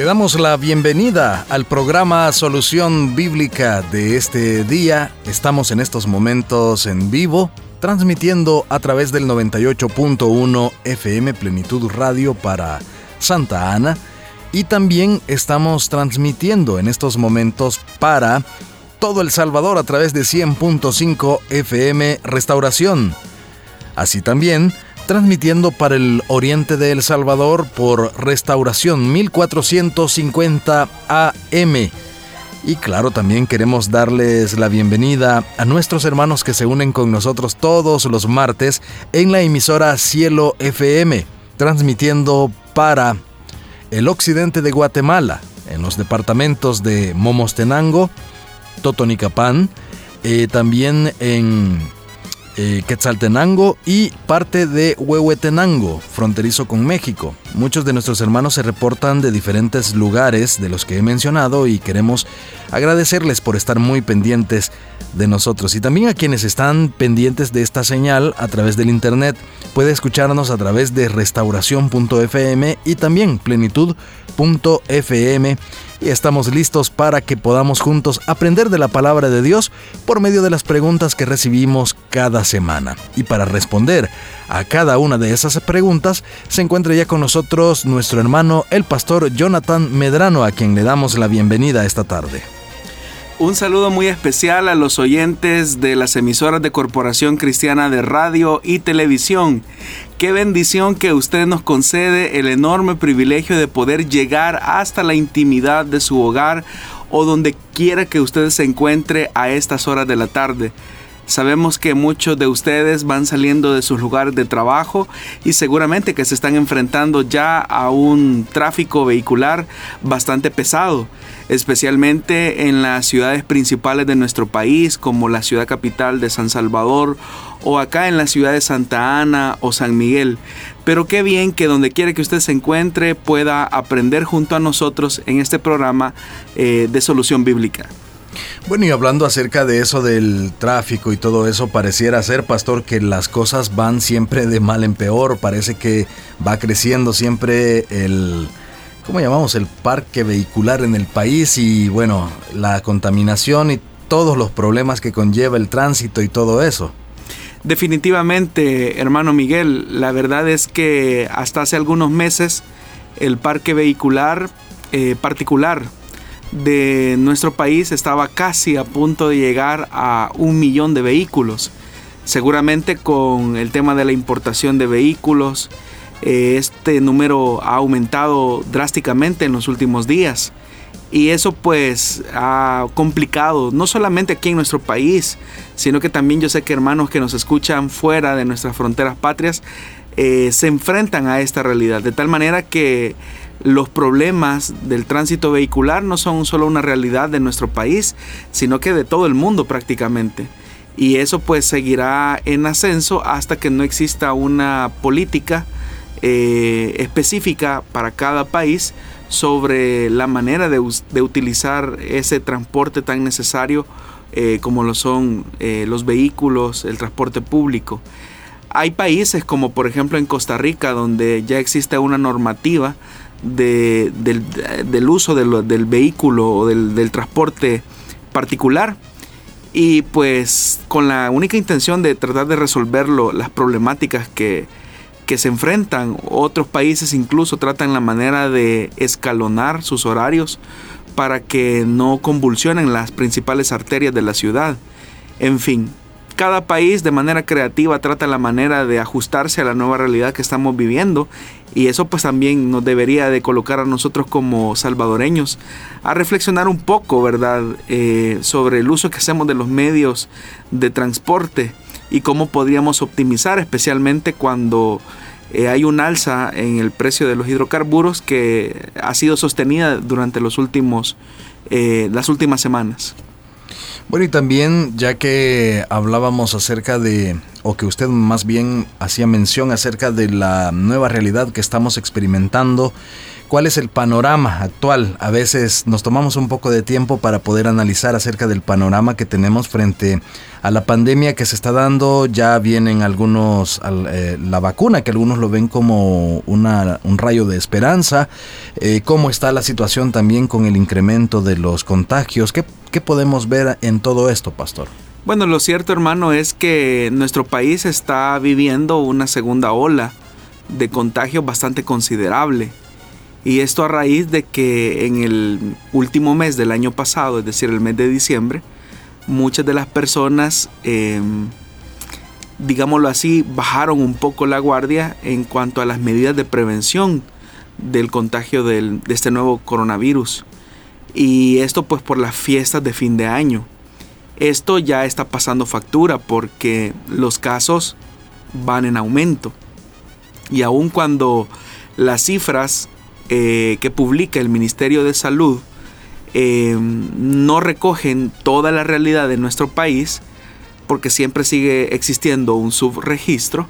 Le damos la bienvenida al programa Solución Bíblica de este día. Estamos en estos momentos en vivo, transmitiendo a través del 98.1 FM Plenitud Radio para Santa Ana y también estamos transmitiendo en estos momentos para todo El Salvador a través de 100.5 FM Restauración. Así también transmitiendo para el oriente de El Salvador por Restauración 1450 AM. Y claro, también queremos darles la bienvenida a nuestros hermanos que se unen con nosotros todos los martes en la emisora Cielo FM, transmitiendo para el occidente de Guatemala, en los departamentos de Momostenango, Totonicapán, eh, también en eh, Quetzaltenango y parte de Huehuetenango, fronterizo con México. Muchos de nuestros hermanos se reportan de diferentes lugares de los que he mencionado y queremos agradecerles por estar muy pendientes de nosotros y también a quienes están pendientes de esta señal a través del internet. Puede escucharnos a través de restauración.fm y también plenitud.fm y estamos listos para que podamos juntos aprender de la palabra de Dios por medio de las preguntas que recibimos cada semana. Y para responder a cada una de esas preguntas se encuentra ya con nosotros nuestro hermano el pastor Jonathan Medrano a quien le damos la bienvenida esta tarde. Un saludo muy especial a los oyentes de las emisoras de Corporación Cristiana de Radio y Televisión. Qué bendición que usted nos concede el enorme privilegio de poder llegar hasta la intimidad de su hogar o donde quiera que usted se encuentre a estas horas de la tarde. Sabemos que muchos de ustedes van saliendo de sus lugares de trabajo y seguramente que se están enfrentando ya a un tráfico vehicular bastante pesado, especialmente en las ciudades principales de nuestro país como la ciudad capital de San Salvador o acá en la ciudad de Santa Ana o San Miguel. Pero qué bien que donde quiera que usted se encuentre pueda aprender junto a nosotros en este programa eh, de solución bíblica. Bueno, y hablando acerca de eso del tráfico y todo eso, pareciera ser, pastor, que las cosas van siempre de mal en peor. Parece que va creciendo siempre el, ¿cómo llamamos? El parque vehicular en el país y bueno, la contaminación y todos los problemas que conlleva el tránsito y todo eso. Definitivamente, hermano Miguel, la verdad es que hasta hace algunos meses el parque vehicular eh, particular de nuestro país estaba casi a punto de llegar a un millón de vehículos. Seguramente con el tema de la importación de vehículos, eh, este número ha aumentado drásticamente en los últimos días. Y eso pues ha complicado, no solamente aquí en nuestro país, sino que también yo sé que hermanos que nos escuchan fuera de nuestras fronteras patrias eh, se enfrentan a esta realidad. De tal manera que los problemas del tránsito vehicular no son solo una realidad de nuestro país, sino que de todo el mundo prácticamente. Y eso pues seguirá en ascenso hasta que no exista una política eh, específica para cada país sobre la manera de, utilizar ese transporte tan necesario eh, como lo son eh, los vehículos, el transporte público. Hay países como por ejemplo en Costa Rica donde ya existe una normativa del, uso del, vehículo o del, transporte particular y pues con la única intención de tratar de resolver las problemáticas que, que se enfrentan. Otros países incluso tratan la manera de escalonar sus horarios para que no convulsionen las principales arterias de la ciudad. En fin, cada país de manera creativa trata la manera de ajustarse a la nueva realidad que estamos viviendo y eso pues también nos debería de colocar a nosotros como salvadoreños a reflexionar un poco, ¿verdad?, eh, sobre el uso que hacemos de los medios de transporte y cómo podríamos optimizar, especialmente cuando eh, hay un alza en el precio de los hidrocarburos que ha sido sostenida durante los últimos, eh, las últimas semanas. Bueno, y también ya que hablábamos acerca de, o que usted más bien hacía mención acerca de la nueva realidad que estamos experimentando, ¿cuál es el panorama actual? A veces nos tomamos un poco de tiempo para poder analizar acerca del panorama que tenemos frente a la pandemia que se está dando. Ya vienen algunos, eh, la vacuna, que algunos lo ven como una, un rayo de esperanza. Eh, ¿Cómo está la situación también con el incremento de los contagios? ¿Qué ¿Qué podemos ver en todo esto, pastor? Bueno, lo cierto hermano es que nuestro país está viviendo una segunda ola de contagio bastante considerable. Y esto a raíz de que en el último mes del año pasado, es decir, el mes de diciembre, muchas de las personas, em, digámoslo así, bajaron un poco la guardia en cuanto a las medidas de prevención del contagio de este nuevo coronavirus. Y esto pues por las fiestas de fin de año. Esto ya está pasando factura porque los casos van en aumento. Y aun cuando las cifras eh, que publica el Ministerio de Salud eh, no recogen toda la realidad de nuestro país, porque siempre sigue existiendo un subregistro,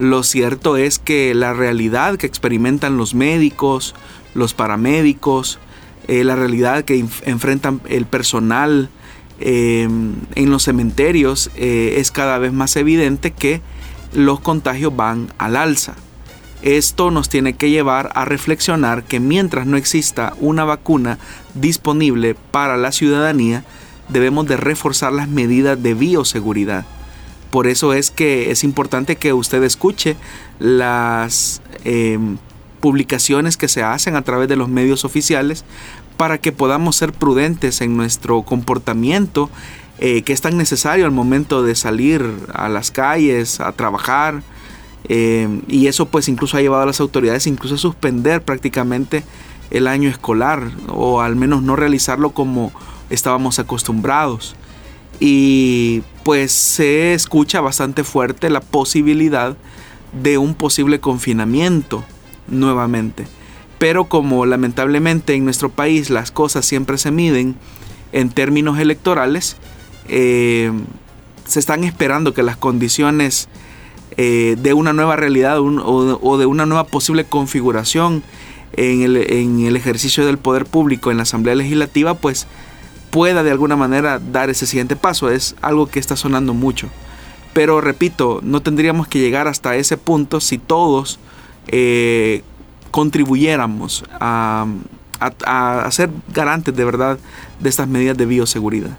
lo cierto es que la realidad que experimentan los médicos, los paramédicos, eh, la realidad que enfrentan el personal en los cementerios, es cada vez más evidente que los contagios van al alza. Esto nos tiene que llevar a reflexionar que mientras no exista una vacuna disponible para la ciudadanía, debemos de reforzar las medidas de bioseguridad. Por eso es que es importante que usted escuche las em, publicaciones que se hacen a través de los medios oficiales para que podamos ser prudentes en nuestro comportamiento eh, que es tan necesario al momento de salir a las calles, a trabajar. Eh, y eso pues incluso ha llevado a las autoridades incluso a suspender prácticamente el año escolar o al menos no realizarlo como estábamos acostumbrados. Y pues se escucha bastante fuerte la posibilidad de un posible confinamiento nuevamente. Pero como lamentablemente en nuestro país las cosas siempre se miden en términos electorales, eh, se están esperando que las condiciones eh, de una nueva realidad o, de una nueva posible configuración en el, ejercicio del poder público en la Asamblea Legislativa, pues pueda de alguna manera dar ese siguiente paso. Es algo que está sonando mucho. Pero repito, no tendríamos que llegar hasta ese punto si todos eh, contribuyéramos a, a, ser garantes de verdad de estas medidas de bioseguridad.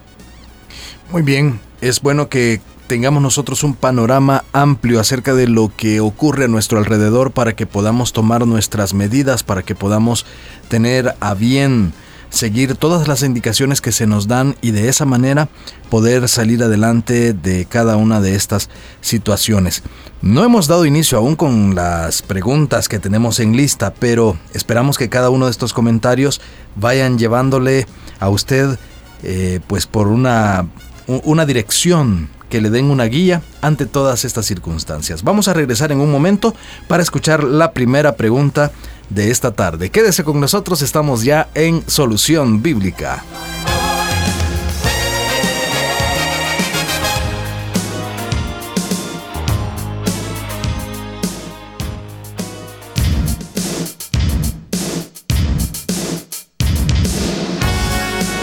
Muy bien, es bueno que tengamos nosotros un panorama amplio acerca de lo que ocurre a nuestro alrededor para que podamos tomar nuestras medidas, para que podamos tener a bien seguir todas las indicaciones que se nos dan y de esa manera poder salir adelante de cada una de estas situaciones. No hemos dado inicio aún con las preguntas que tenemos en lista, pero esperamos que cada uno de estos comentarios vayan llevándole a usted eh, pues por una, una dirección que le den una guía ante todas estas circunstancias. Vamos a regresar en un momento para escuchar la primera pregunta de esta tarde. Quédese con nosotros, estamos ya en Solución Bíblica.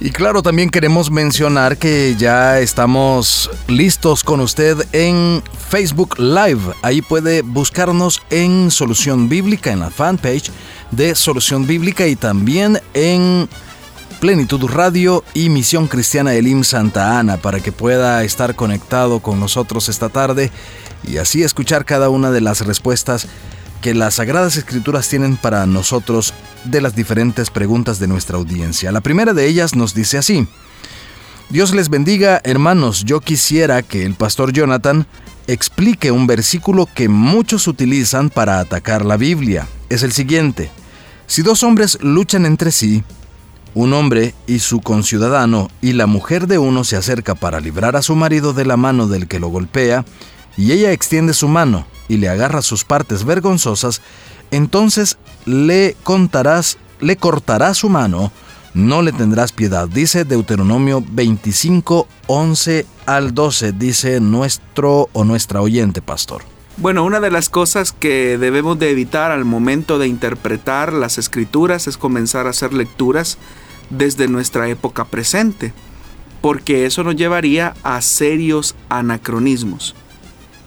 Y claro, también queremos mencionar que ya estamos listos con usted en Facebook Live. Ahí puede buscarnos en Solución Bíblica, en la fanpage de Solución Bíblica y también en Plenitud Radio y Misión Cristiana Elim Santa Ana para que pueda estar conectado con nosotros esta tarde y así escuchar cada una de las respuestas que las Sagradas Escrituras tienen para nosotros de las diferentes preguntas de nuestra audiencia. La primera de ellas nos dice así, Dios les bendiga, hermanos. Yo quisiera que el pastor Jonathan explique un versículo que muchos utilizan para atacar la Biblia. Es el siguiente. Si dos hombres luchan entre sí, un hombre y su conciudadano y la mujer de uno se acerca para librar a su marido de la mano del que lo golpea, y ella extiende su mano y le agarra sus partes vergonzosas, entonces le contarás, le cortará su mano, no le tendrás piedad. Dice Deuteronomio 25, 11 al 12, dice nuestro o nuestra oyente pastor. Bueno, una de las cosas que debemos de evitar al momento de interpretar las escrituras es comenzar a hacer lecturas desde nuestra época presente, porque eso nos llevaría a serios anacronismos.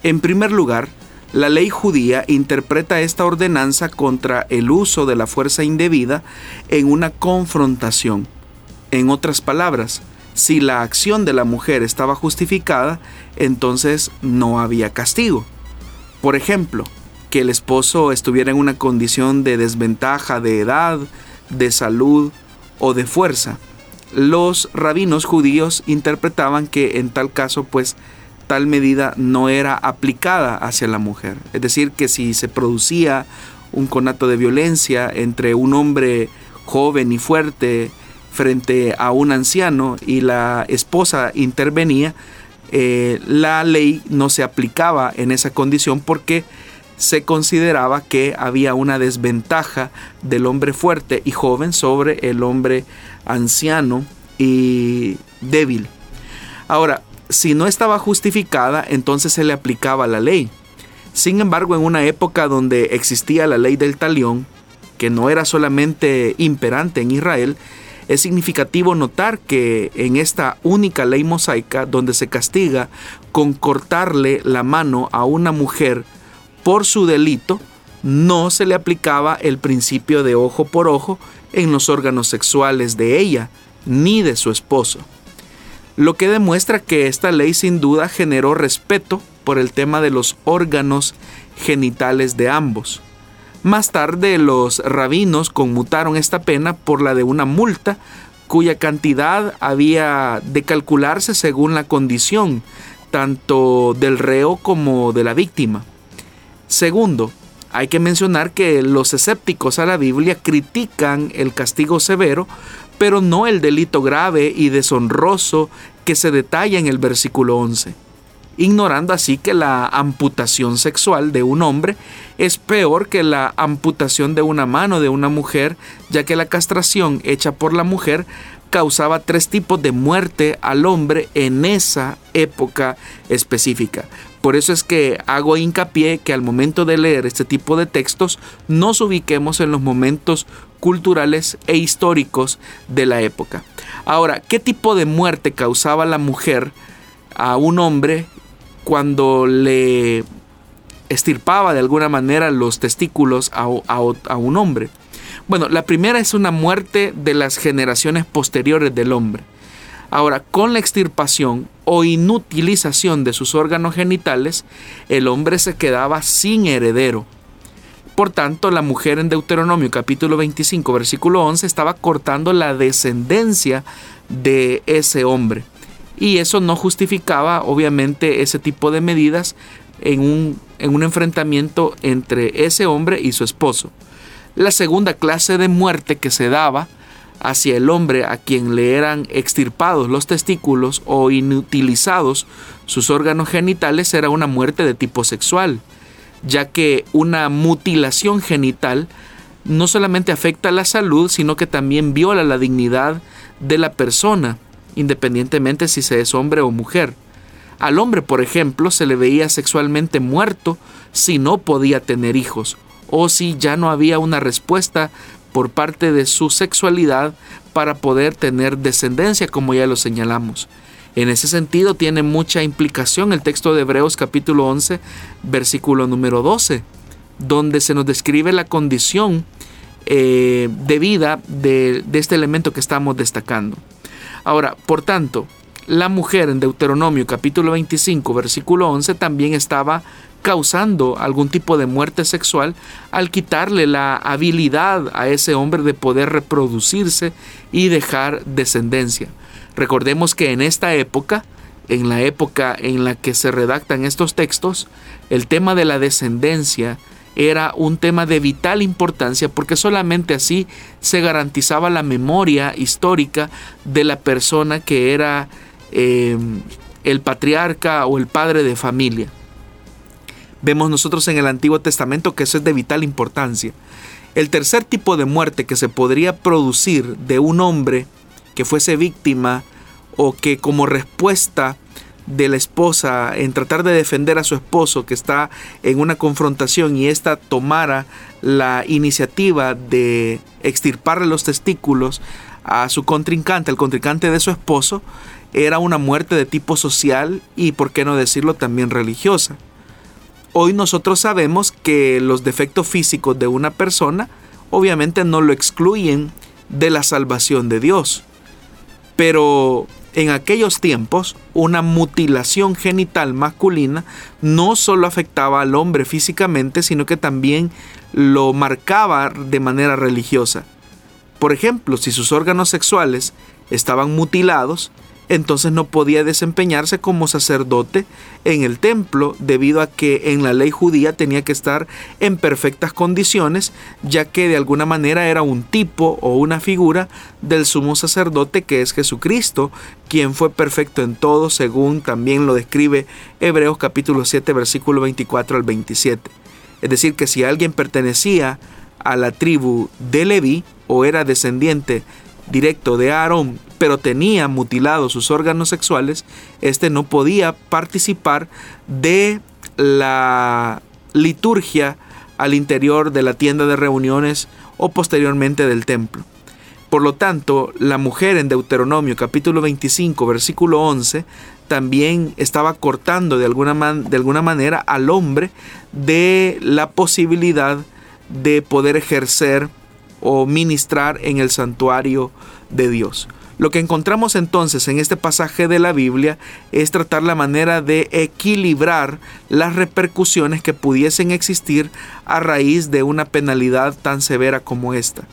En primer lugar, la ley judía interpreta esta ordenanza contra el uso de la fuerza indebida en una confrontación. En otras palabras, si la acción de la mujer estaba justificada, entonces no había castigo. Por ejemplo, que el esposo estuviera en una condición de desventaja de edad, de salud o de fuerza. Los rabinos judíos interpretaban que en tal caso pues tal medida no era aplicada hacia la mujer. Es decir, que si se producía un conato de violencia entre un hombre joven y fuerte frente a un anciano y la esposa intervenía, eh, la ley no se aplicaba en esa condición porque se consideraba que había una desventaja del hombre fuerte y joven sobre el hombre anciano y débil. Ahora, si no estaba justificada, entonces se le aplicaba la ley. Sin embargo, en una época donde existía la ley del talión, que no era solamente imperante en Israel, es significativo notar que en esta única ley mosaica, donde se castiga con cortarle la mano a una mujer por su delito, no se le aplicaba el principio de ojo por ojo en los órganos sexuales de ella, ni de su esposo lo que demuestra que esta ley sin duda generó respeto por el tema de los órganos genitales de ambos. Más tarde los rabinos conmutaron esta pena por la de una multa cuya cantidad había de calcularse según la condición tanto del reo como de la víctima. Segundo, hay que mencionar que los escépticos a la Biblia critican el castigo severo pero no el delito grave y deshonroso que se detalla en el versículo 11, ignorando así que la amputación sexual de un hombre es peor que la amputación de una mano de una mujer, ya que la castración hecha por la mujer causaba tres tipos de muerte al hombre en esa época específica. Por eso es que hago hincapié que al momento de leer este tipo de textos nos ubiquemos en los momentos culturales e históricos de la época. Ahora, ¿qué tipo de muerte causaba la mujer a un hombre cuando le estirpaba de alguna manera los testículos a, un hombre? Bueno, la primera es una muerte de las generaciones posteriores del hombre. Ahora, con la extirpación o inutilización de sus órganos genitales, el hombre se quedaba sin heredero. Por tanto, la mujer en Deuteronomio capítulo 25 versículo 11 estaba cortando la descendencia de ese hombre. Y eso no justificaba obviamente ese tipo de medidas en un, en un enfrentamiento entre ese hombre y su esposo. La segunda clase de muerte que se daba hacia el hombre a quien le eran extirpados los testículos o inutilizados sus órganos genitales era una muerte de tipo sexual, ya que una mutilación genital no solamente afecta la salud, sino que también viola la dignidad de la persona, independientemente si se es hombre o mujer. Al hombre, por ejemplo, se le veía sexualmente muerto si no podía tener hijos, o si ya no había una respuesta por parte de su sexualidad para poder tener descendencia, como ya lo señalamos. En ese sentido tiene mucha implicación el texto de Hebreos capítulo 11, versículo número 12, donde se nos describe la condición eh, de vida de, de este elemento que estamos destacando. Ahora, por tanto, la mujer en Deuteronomio capítulo 25, versículo 11, también estaba causando algún tipo de muerte sexual al quitarle la habilidad a ese hombre de poder reproducirse y dejar descendencia. Recordemos que en esta época, en la época en la que se redactan estos textos, el tema de la descendencia era un tema de vital importancia porque solamente así se garantizaba la memoria histórica de la persona que era eh, el patriarca o el padre de familia. Vemos nosotros en el Antiguo Testamento que eso es de vital importancia. El tercer tipo de muerte que se podría producir de un hombre que fuese víctima o que como respuesta de la esposa en tratar de defender a su esposo que está en una confrontación y ésta tomara la iniciativa de extirparle los testículos a su contrincante, el contrincante de su esposo, era una muerte de tipo social y, por qué no decirlo, también religiosa. Hoy nosotros sabemos que los defectos físicos de una persona obviamente no lo excluyen de la salvación de Dios. Pero en aquellos tiempos, una mutilación genital masculina no solo afectaba al hombre físicamente, sino que también lo marcaba de manera religiosa. Por ejemplo, si sus órganos sexuales estaban mutilados, entonces no podía desempeñarse como sacerdote en el templo debido a que en la ley judía tenía que estar en perfectas condiciones, ya que de alguna manera era un tipo o una figura del sumo sacerdote que es Jesucristo, quien fue perfecto en todo, según también lo describe Hebreos capítulo 7 versículo 24 al 27. Es decir, que si alguien pertenecía a la tribu de Leví o era descendiente directo de Aarón, pero tenía mutilados sus órganos sexuales, este no podía participar de la liturgia al interior de la tienda de reuniones o posteriormente del templo. Por lo tanto, la mujer en Deuteronomio capítulo 25 versículo 11 también estaba cortando de alguna, de alguna manera al hombre de la posibilidad de poder ejercer o ministrar en el santuario de Dios. Lo que encontramos entonces en este pasaje de la Biblia es tratar la manera de equilibrar las repercusiones que pudiesen existir a raíz de una penalidad tan severa como esta.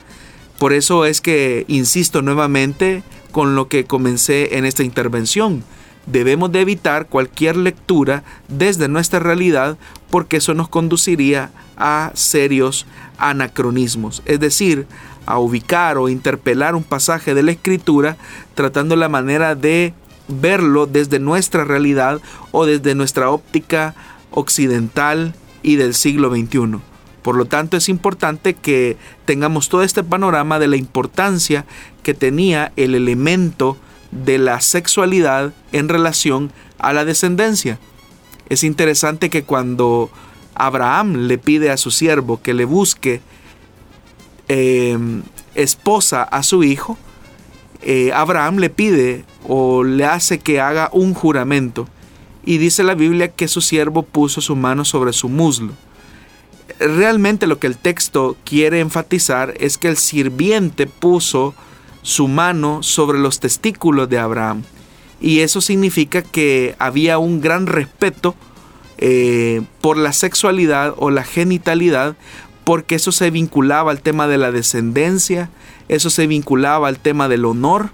Por eso es que insisto nuevamente con lo que comencé en esta intervención. Debemos de evitar cualquier lectura desde nuestra realidad porque eso nos conduciría a serios anacronismos, es decir, a ubicar o interpelar un pasaje de la escritura tratando la manera de verlo desde nuestra realidad o desde nuestra óptica occidental y del siglo XXI. Por lo tanto, es importante que tengamos todo este panorama de la importancia que tenía el elemento de la sexualidad en relación a la descendencia. Es interesante que cuando Abraham le pide a su siervo que le busque em, esposa a su hijo, eh, Abraham le pide o le hace que haga un juramento. Y dice la Biblia que su siervo puso su mano sobre su muslo. Realmente lo que el texto quiere enfatizar es que el sirviente puso su mano sobre los testículos de Abraham. Y eso significa que había un gran respeto eh, por la sexualidad o la genitalidad, porque eso se vinculaba al tema de la descendencia, eso se vinculaba al tema del honor,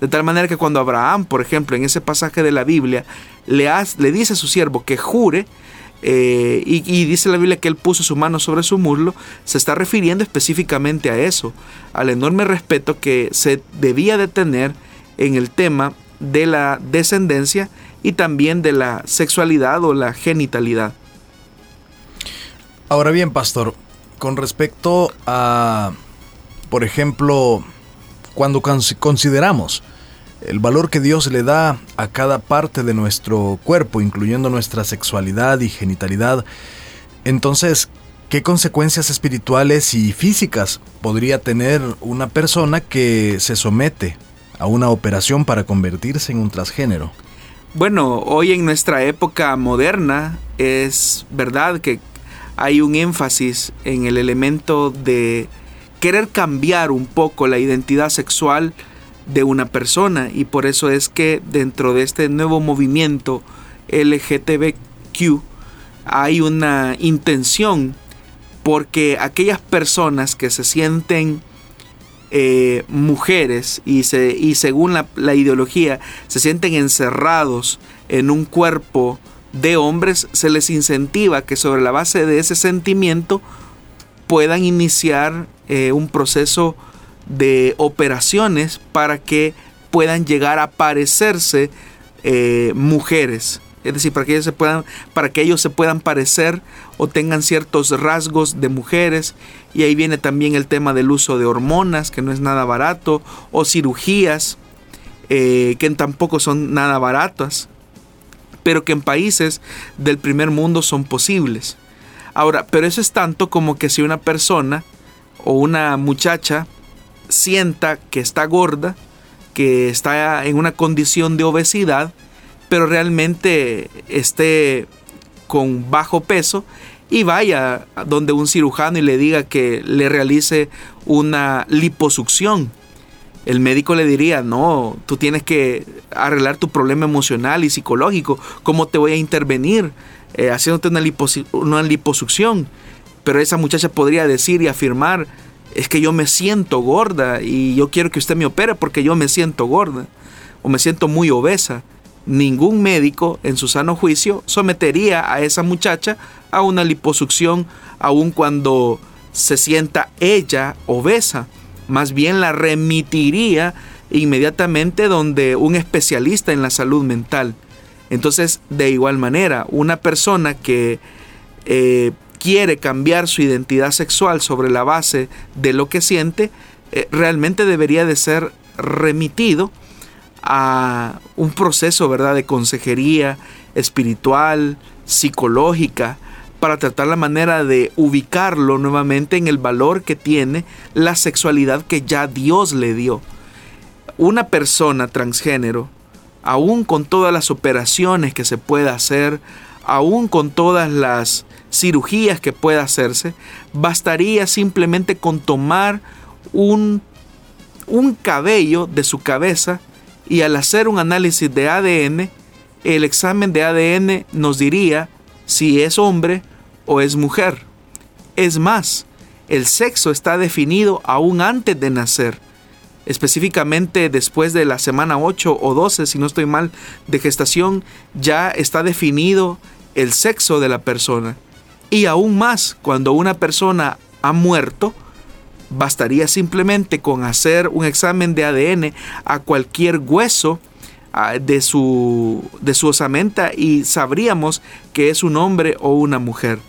de tal manera que cuando Abraham, por ejemplo, en ese pasaje de la Biblia, le, dice a su siervo que jure, eh, y, y, dice la Biblia que él puso su mano sobre su muslo, se está refiriendo específicamente a eso, al enorme respeto que se debía de tener en el tema de la descendencia y también de la sexualidad o la genitalidad. Ahora bien, pastor, con respecto a, por ejemplo, cuando consideramos el valor que Dios le da a cada parte de nuestro cuerpo, incluyendo nuestra sexualidad y genitalidad, entonces, ¿qué consecuencias espirituales y físicas podría tener una persona que se somete a una operación para convertirse en un transgénero? Bueno, hoy en nuestra época moderna es verdad que hay un énfasis en el elemento de querer cambiar un poco la identidad sexual de una persona y por eso es que dentro de este nuevo movimiento LGTBQ hay una intención porque aquellas personas que se sienten eh, mujeres y, se, y según la, la, ideología se sienten encerrados en un cuerpo de hombres, se les incentiva que sobre la base de ese sentimiento puedan iniciar eh, un proceso de operaciones para que puedan llegar a parecerse eh, mujeres. Es decir, para que, ellos se puedan, para que ellos se puedan parecer o tengan ciertos rasgos de mujeres. Y ahí viene también el tema del uso de hormonas, que no es nada barato, o cirugías, eh, que tampoco son nada baratas, pero que en países del primer mundo son posibles. Ahora, pero eso es tanto como que si una persona o una muchacha sienta que está gorda, que está en una condición de obesidad, pero realmente esté con bajo peso y vaya donde un cirujano y le diga que le realice una liposucción. El médico le diría, no, tú tienes que arreglar tu problema emocional y psicológico. ¿Cómo te voy a intervenir? Eh, haciéndote una, una liposucción. Pero esa muchacha podría decir y afirmar, es que yo me siento gorda y yo quiero que usted me opere porque yo me siento gorda o me siento muy obesa. Ningún médico en su sano juicio sometería a esa muchacha a una liposucción aun cuando se sienta ella obesa. Más bien la remitiría inmediatamente donde un especialista en la salud mental. Entonces, de igual manera, una persona que eh, quiere cambiar su identidad sexual sobre la base de lo que siente, eh, realmente debería de ser remitido a un proceso, ¿verdad?, de consejería espiritual, psicológica, para tratar la manera de ubicarlo nuevamente en el valor que tiene la sexualidad que ya Dios le dio. Una persona transgénero aún con todas las operaciones que se pueda hacer, aún con todas las cirugías que pueda hacerse, bastaría simplemente con tomar un, un cabello de su cabeza y al hacer un análisis de ADN, el examen de ADN nos diría si es hombre o es mujer. Es más, el sexo está definido aún antes de nacer específicamente después de la semana 8 o 12, si no estoy mal, de gestación, ya está definido el sexo de la persona. Y aún más, cuando una persona ha muerto, bastaría simplemente con hacer un examen de ADN a cualquier hueso ah, de su, de su osamenta y sabríamos que es un hombre o una mujer.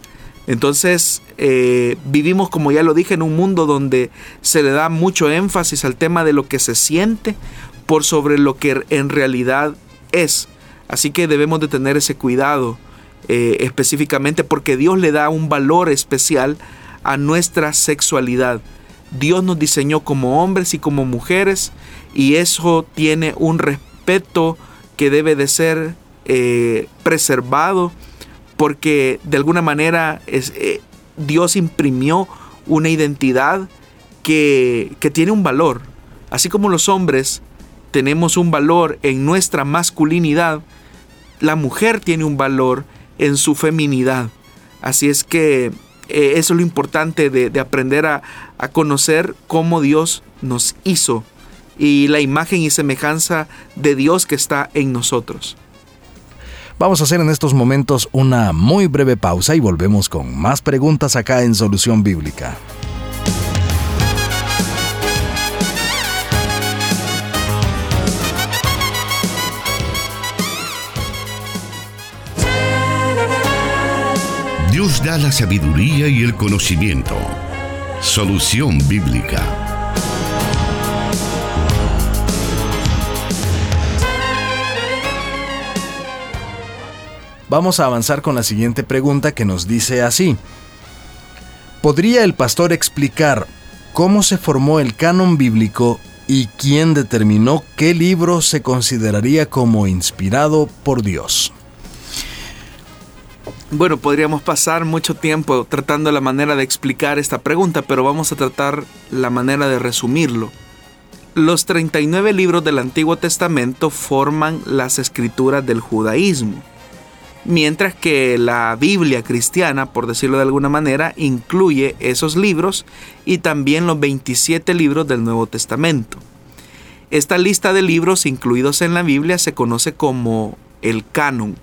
Entonces, eh, vivimos, como ya lo dije, en un mundo donde se le da mucho énfasis al tema de lo que se siente por sobre lo que en realidad es. Así que debemos de tener ese cuidado eh, específicamente porque Dios le da un valor especial a nuestra sexualidad. Dios nos diseñó como hombres y como mujeres y eso tiene un respeto que debe de ser eh, preservado porque de alguna manera eh, Dios imprimió una identidad que, que tiene un valor. Así como los hombres tenemos un valor en nuestra masculinidad, la mujer tiene un valor en su feminidad. Así es que eh, eso es lo importante de, de aprender a, a, conocer cómo Dios nos hizo y la imagen y semejanza de Dios que está en nosotros. Vamos a hacer en estos momentos una muy breve pausa y volvemos con más preguntas acá en Solución Bíblica. Dios da la sabiduría y el conocimiento. Solución Bíblica. Vamos a avanzar con la siguiente pregunta que nos dice así. ¿Podría el pastor explicar cómo se formó el canon bíblico y quién determinó qué libro se consideraría como inspirado por Dios? Bueno, podríamos pasar mucho tiempo tratando la manera de explicar esta pregunta, pero vamos a tratar la manera de resumirlo. Los 39 libros del Antiguo Testamento forman las escrituras del judaísmo mientras que la Biblia cristiana, por decirlo de alguna manera, incluye esos libros y también los 27 libros del Nuevo Testamento. Esta lista de libros incluidos en la Biblia se conoce como el canon,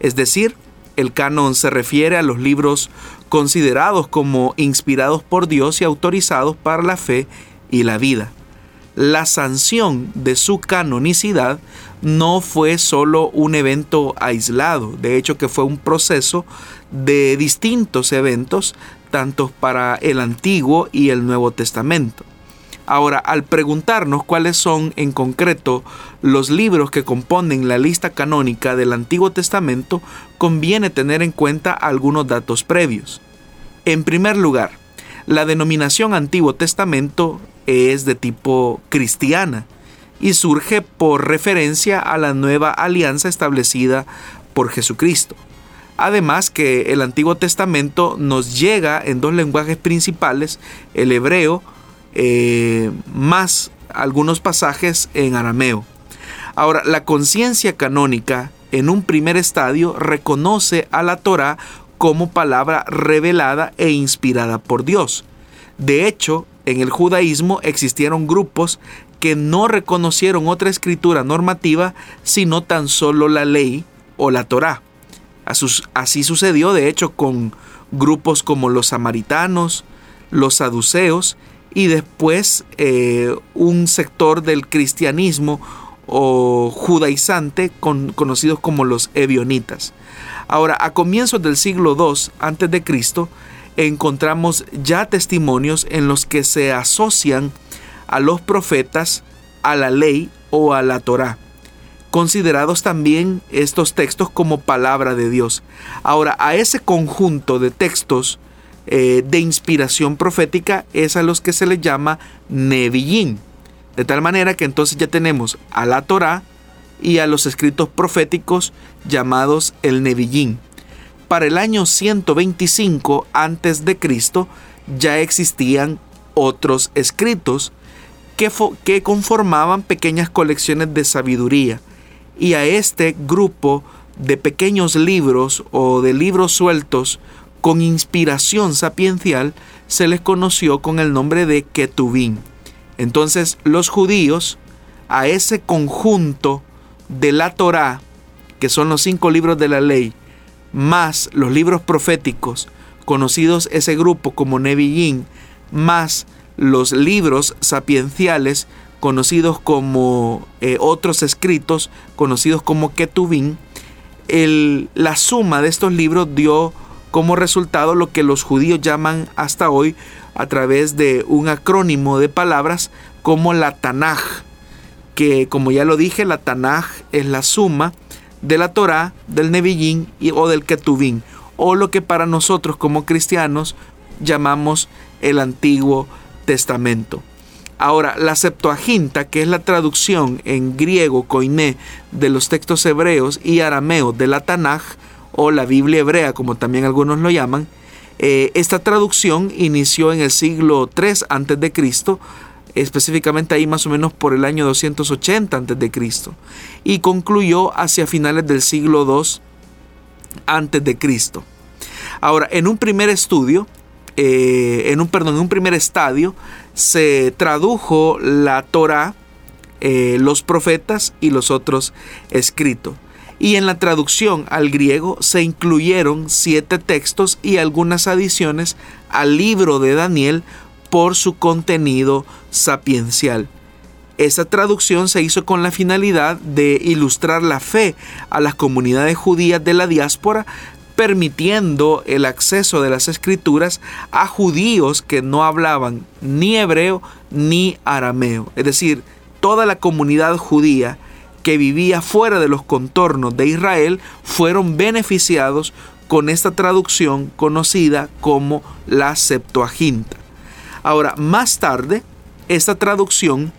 es decir, el canon se refiere a los libros considerados como inspirados por Dios y autorizados para la fe y la vida. La sanción de su canonicidad no fue solo un evento aislado, de hecho que fue un proceso de distintos eventos, tanto para el Antiguo y el Nuevo Testamento. Ahora, al preguntarnos cuáles son en concreto los libros que componen la lista canónica del Antiguo Testamento, conviene tener en cuenta algunos datos previos. En primer lugar, la denominación Antiguo Testamento es de tipo cristiana, y surge por referencia a la nueva alianza establecida por Jesucristo. Además que el Antiguo Testamento nos llega en dos lenguajes principales, el hebreo eh, más algunos pasajes en arameo. Ahora, la conciencia canónica en un primer estadio reconoce a la Torah como palabra revelada e inspirada por Dios. De hecho, en el judaísmo existieron grupos que no reconocieron otra escritura normativa sino tan solo la ley o la Torá. Así sucedió de hecho con grupos como los samaritanos, los saduceos y después eh, un sector del cristianismo o judaizante conocidos como los ebionitas. Ahora, a comienzos del siglo II a.C., encontramos ya testimonios en los que se asocian a los profetas, a la ley o a la Torá, considerados también estos textos como palabra de Dios. Ahora, a ese conjunto de textos eh, de inspiración profética es a los que se les llama Neviyin. De tal manera que entonces ya tenemos a la Torá y a los escritos proféticos llamados el Neviyin. Para el año 125 a.C. ya existían otros escritos que, conformaban pequeñas colecciones de sabiduría. Y a este grupo de pequeños libros o de libros sueltos con inspiración sapiencial se les conoció con el nombre de Ketubín. Entonces los judíos a ese conjunto de la Torá, que son los cinco libros de la ley, más los libros proféticos, conocidos ese grupo como Nevi'im, más los libros sapienciales conocidos como eh, otros escritos conocidos como Ketubín, la suma de estos libros dio como resultado lo que los judíos llaman hasta hoy a través de un acrónimo de palabras como la Tanaj, que como ya lo dije, la Tanaj es la suma de la Torá, del Nevi'im o del Ketubín, o lo que para nosotros como cristianos llamamos el Antiguo Testamento. Ahora, la Septuaginta, que es la traducción en griego koiné de los textos hebreos y arameo de la Tanaj, o la Biblia hebrea, como también algunos lo llaman, eh, esta traducción inició en el siglo 3 a.C., específicamente ahí más o menos por el año 280 a.C., y concluyó hacia finales del siglo 2 a.C. Ahora, en un primer estudio, eh, en un, perdón, en un primer estadio se tradujo la Torah, eh, los profetas y los otros escritos. Y en la traducción al griego se incluyeron siete textos y algunas adiciones al libro de Daniel por su contenido sapiencial. Esa traducción se hizo con la finalidad de ilustrar la fe a las comunidades judías de la diáspora permitiendo el acceso de las escrituras a judíos que no hablaban ni hebreo ni arameo. Es decir, toda la comunidad judía que vivía fuera de los contornos de Israel fueron beneficiados con esta traducción conocida como la Septuaginta. Ahora, más tarde, esta traducción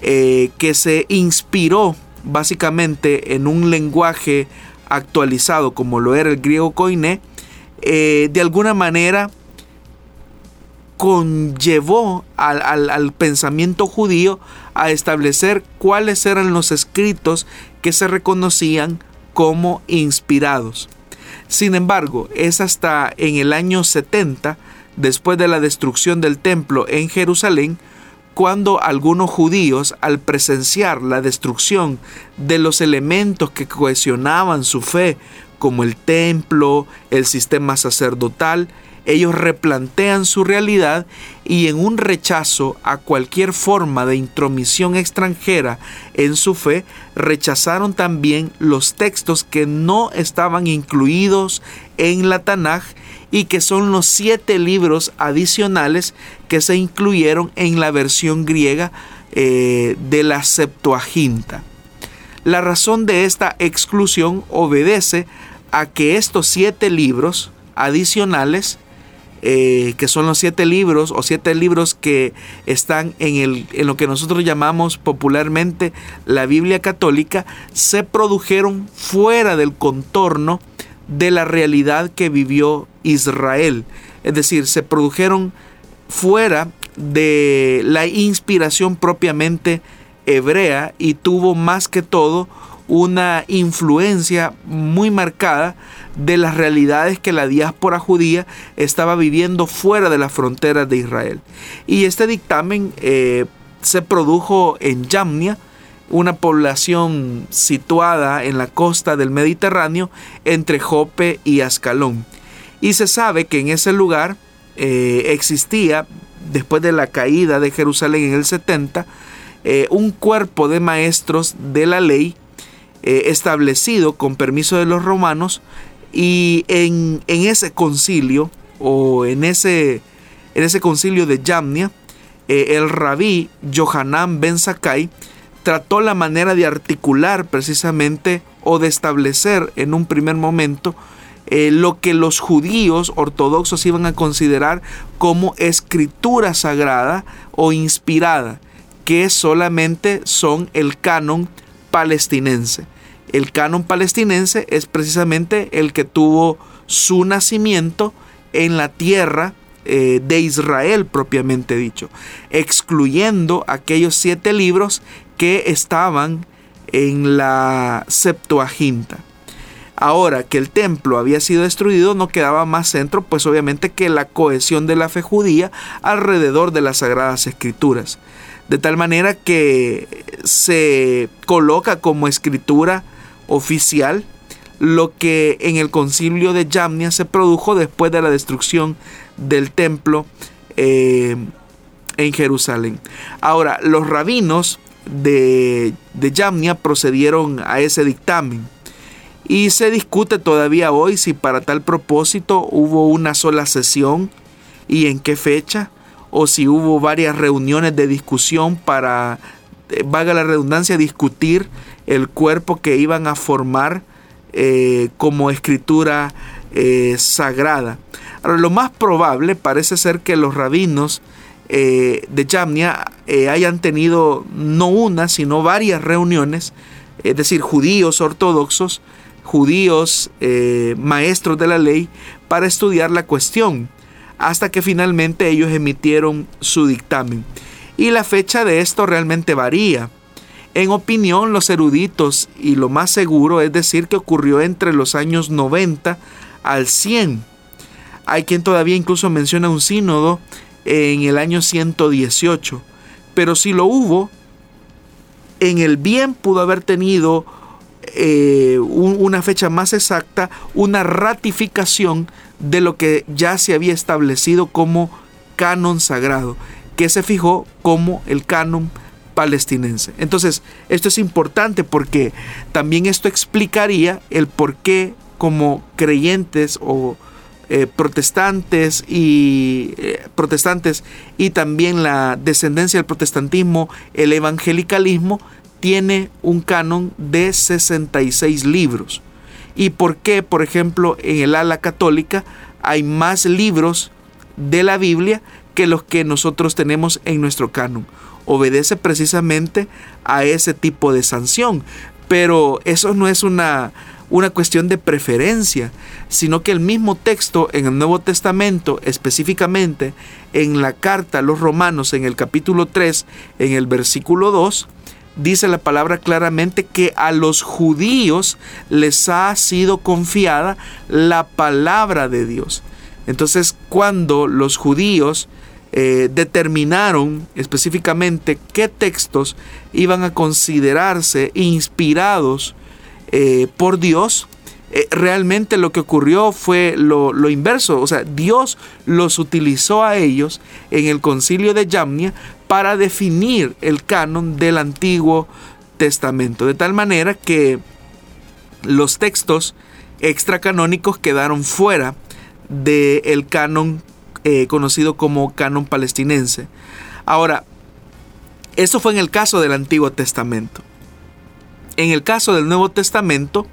eh, que se inspiró básicamente en un lenguaje actualizado como lo era el griego koiné, eh, de alguna manera conllevó al, pensamiento judío a establecer cuáles eran los escritos que se reconocían como inspirados. Sin embargo, es hasta en el año 70, después de la destrucción del templo en Jerusalén, cuando algunos judíos, al presenciar la destrucción de los elementos que cohesionaban su fe, como el templo, el sistema sacerdotal, ellos replantean su realidad y en un rechazo a cualquier forma de intromisión extranjera en su fe, rechazaron también los textos que no estaban incluidos en la Tanaj y que son los siete libros adicionales que se incluyeron en la versión griega eh, de la Septuaginta. La razón de esta exclusión obedece a que estos siete libros adicionales eh, que son los siete libros o siete libros que están en, el, en lo que nosotros llamamos popularmente la Biblia católica, se produjeron fuera del contorno de la realidad que vivió Israel. Es decir, se produjeron fuera de la inspiración propiamente hebrea y tuvo más que todo una influencia muy marcada de las realidades que la diáspora judía estaba viviendo fuera de las fronteras de Israel. Y este dictamen eh, se produjo en Yamnia, una población situada en la costa del Mediterráneo entre Jope y Ascalón. Y se sabe que en ese lugar eh, existía, después de la caída de Jerusalén en el 70, eh, un cuerpo de maestros de la ley establecido con permiso de los romanos y en, ese concilio, o en ese, en ese concilio de Yamnia, eh, el rabí Johanan Ben Sakai trató la manera de articular precisamente o de establecer en un primer momento eh, lo que los judíos ortodoxos iban a considerar como escritura sagrada o inspirada, que solamente son el canon palestinense. El canon palestinense es precisamente el que tuvo su nacimiento en la tierra eh, de Israel propiamente dicho, excluyendo aquellos siete libros que estaban en la Septuaginta. Ahora que el templo había sido destruido, no quedaba más centro, pues obviamente que la cohesión de la fe judía alrededor de las sagradas escrituras. De tal manera que se coloca como escritura oficial lo que en el concilio de Yamnia se produjo después de la destrucción del templo eh, en Jerusalén. Ahora, los rabinos de, de Yamnia procedieron a ese dictamen y se discute todavía hoy si para tal propósito hubo una sola sesión y en qué fecha, o si hubo varias reuniones de discusión para, eh, valga la redundancia, discutir el cuerpo que iban a formar eh, como escritura eh, sagrada. Ahora, lo más probable parece ser que los rabinos de Yamnia hayan tenido no una, sino varias reuniones, es decir, judíos ortodoxos, judíos maestros de la ley, para estudiar la cuestión, hasta que finalmente ellos emitieron su dictamen. Y la fecha de esto realmente varía. En opinión, los eruditos y lo más seguro es decir que ocurrió entre los años 90 al 100. Hay quien todavía incluso menciona un sínodo en el año 118. Pero si lo hubo, en el bien pudo haber tenido eh, una fecha más exacta, una ratificación de lo que ya se había establecido como canon sagrado, que se fijó como el canon palestinense. Entonces, esto es importante porque también esto explicaría el por qué como creyentes o eh, protestantes y eh, protestantes y también la descendencia del protestantismo, el evangelicalismo tiene un canon de 66 libros. Y por qué, por ejemplo, en el ala católica hay más libros de la Biblia que los que nosotros tenemos en nuestro canon obedece precisamente a ese tipo de sanción. Pero eso no es una, una cuestión de preferencia, sino que el mismo texto en el Nuevo Testamento, específicamente en la carta a los romanos en el capítulo 3, en el versículo 2, dice la palabra claramente que a los judíos les ha sido confiada la palabra de Dios. Entonces, cuando los judíos eh, determinaron específicamente qué textos iban a considerarse inspirados eh, por Dios, eh, realmente lo que ocurrió fue lo, lo, inverso. O sea, Dios los utilizó a ellos en el concilio de Yamnia para definir el canon del Antiguo Testamento. De tal manera que los textos extracanónicos quedaron fuera del canon eh, conocido como canon palestinense. Ahora, eso fue en el caso del Antiguo Testamento. En el caso del Nuevo Testamento,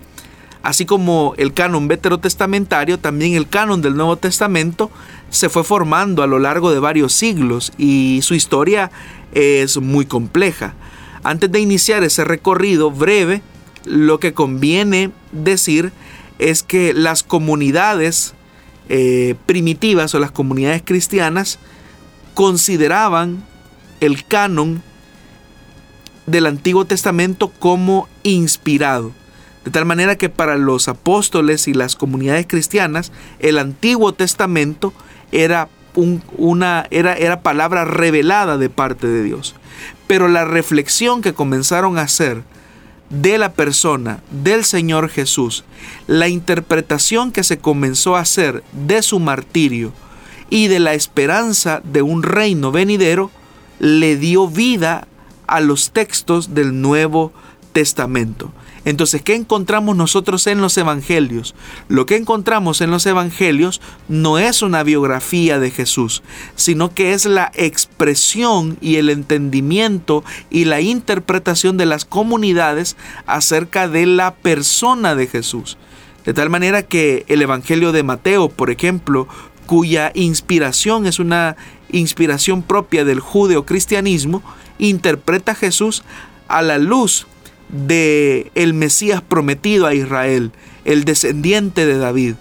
Así como el canon veterotestamentario, también el canon del Nuevo Testamento se fue formando a lo largo de varios siglos y su historia es muy compleja. Antes de iniciar ese recorrido breve, lo que conviene decir es que las comunidades eh, primitivas o las comunidades cristianas consideraban el canon del Antiguo Testamento como inspirado. De tal manera que para los apóstoles y las comunidades cristianas, el Antiguo Testamento era, una, era, era palabra revelada de parte de Dios. Pero la reflexión que comenzaron a hacer de la persona del Señor Jesús, la interpretación que se comenzó a hacer de su martirio y de la esperanza de un reino venidero, le dio vida a los textos del Nuevo Testamento. Entonces, ¿qué encontramos nosotros en los evangelios? Lo que encontramos en los evangelios no es una biografía de Jesús, sino que es la expresión y el entendimiento y la interpretación de las comunidades acerca de la persona de Jesús. De tal manera que el Evangelio de Mateo, por ejemplo, cuya inspiración es una inspiración propia del judeocristianismo, interpreta a Jesús a la luz de el Mesías prometido a Israel, el descendiente de David.